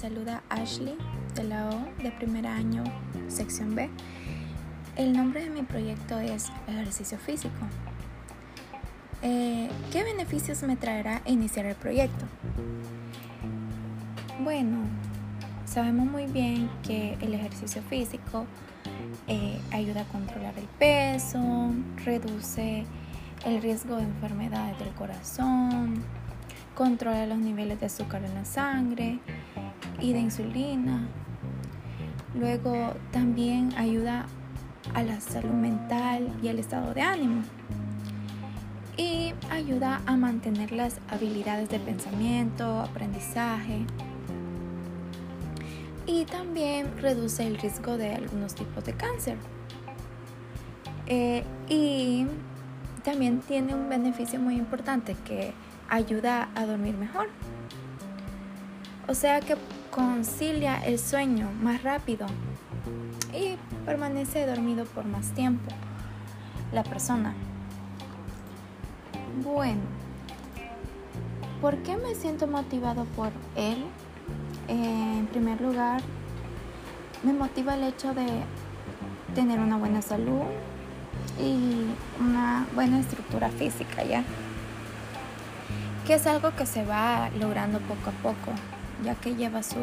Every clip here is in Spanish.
saluda Ashley de la O de primer año, sección B. El nombre de mi proyecto es Ejercicio Físico. Eh, ¿Qué beneficios me traerá iniciar el proyecto? Bueno, sabemos muy bien que el ejercicio físico eh, ayuda a controlar el peso, reduce el riesgo de enfermedades del corazón, controla los niveles de azúcar en la sangre y de insulina. Luego también ayuda a la salud mental y al estado de ánimo. Y ayuda a mantener las habilidades de pensamiento, aprendizaje. Y también reduce el riesgo de algunos tipos de cáncer. Eh, y también tiene un beneficio muy importante que ayuda a dormir mejor. O sea que concilia el sueño más rápido y permanece dormido por más tiempo la persona. Bueno, ¿por qué me siento motivado por él? En primer lugar, me motiva el hecho de tener una buena salud y una buena estructura física, ¿ya? que es algo que se va logrando poco a poco, ya que lleva su,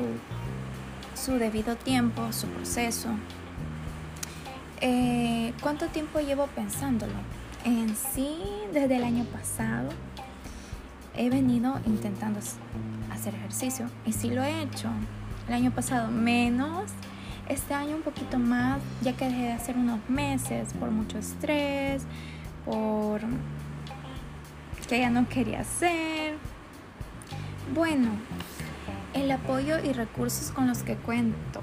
su debido tiempo, su proceso. Eh, ¿Cuánto tiempo llevo pensándolo? En sí, desde el año pasado he venido intentando hacer ejercicio y sí lo he hecho. El año pasado menos, este año un poquito más, ya que dejé de hacer unos meses por mucho estrés, por que ella no quería hacer. Bueno, el apoyo y recursos con los que cuento.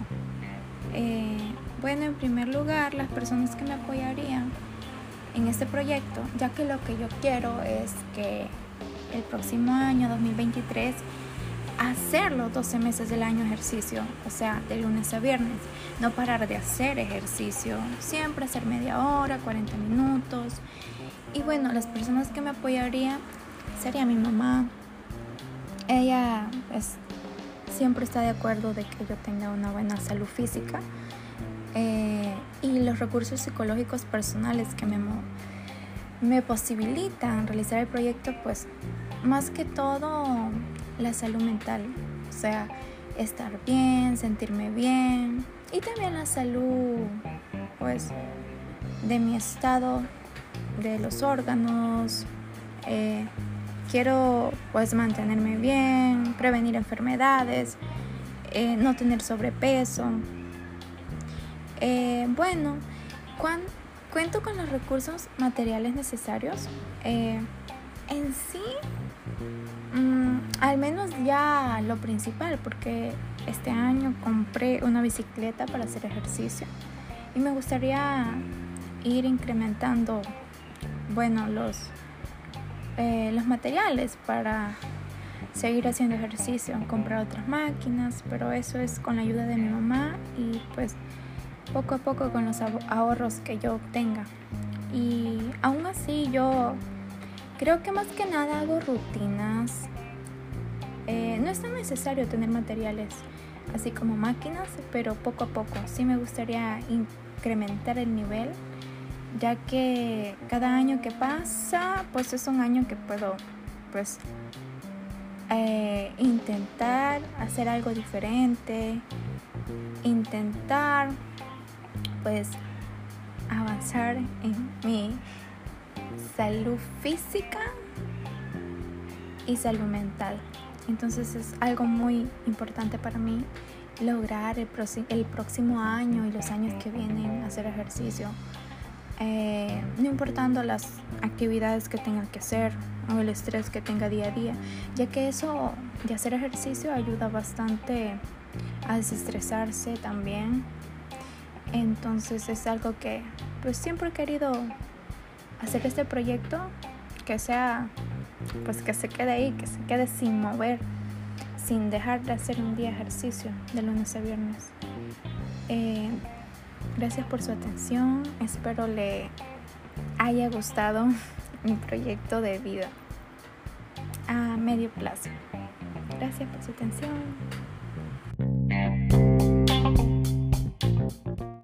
Eh, bueno, en primer lugar, las personas que me apoyarían en este proyecto, ya que lo que yo quiero es que el próximo año, 2023, hacerlo 12 meses del año ejercicio, o sea, de lunes a viernes, no parar de hacer ejercicio, siempre hacer media hora, 40 minutos. Y bueno, las personas que me apoyarían sería mi mamá. Ella siempre está de acuerdo de que yo tenga una buena salud física eh, y los recursos psicológicos personales que me, me posibilitan realizar el proyecto, pues más que todo la salud mental, o sea, estar bien, sentirme bien y también la salud, pues, de mi estado, de los órganos. Eh, quiero, pues, mantenerme bien, prevenir enfermedades, eh, no tener sobrepeso. Eh, bueno, cuento con los recursos materiales necesarios. en sí, Mm, al menos ya lo principal, porque este año compré una bicicleta para hacer ejercicio y me gustaría ir incrementando, bueno, los, eh, los materiales para seguir haciendo ejercicio, comprar otras máquinas, pero eso es con la ayuda de mi mamá y pues poco a poco con los ahorros que yo obtenga. Y aún así yo Creo que más que nada hago rutinas. Eh, no es tan necesario tener materiales así como máquinas, pero poco a poco. Sí me gustaría incrementar el nivel, ya que cada año que pasa, pues es un año que puedo, pues, eh, intentar hacer algo diferente, intentar, pues, avanzar en mi salud física y salud mental. Entonces es algo muy importante para mí lograr el, próximo año y los años que vienen hacer ejercicio. Eh, no importando las actividades que tenga que hacer o el estrés que tenga día a día, ya que eso de hacer ejercicio ayuda bastante a desestresarse también. Entonces es algo que pues siempre he querido hacer este proyecto que sea, pues que se quede ahí, que se quede sin mover, sin dejar de hacer un día ejercicio de lunes a viernes. Eh, gracias por su atención, espero le haya gustado mi proyecto de vida a medio plazo. Gracias por su atención.